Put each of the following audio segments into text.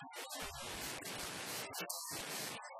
ちょっと待って。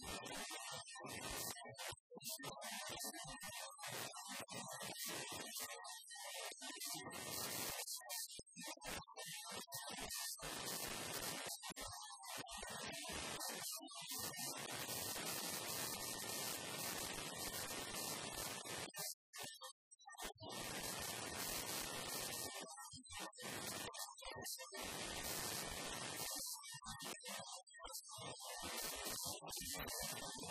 よし!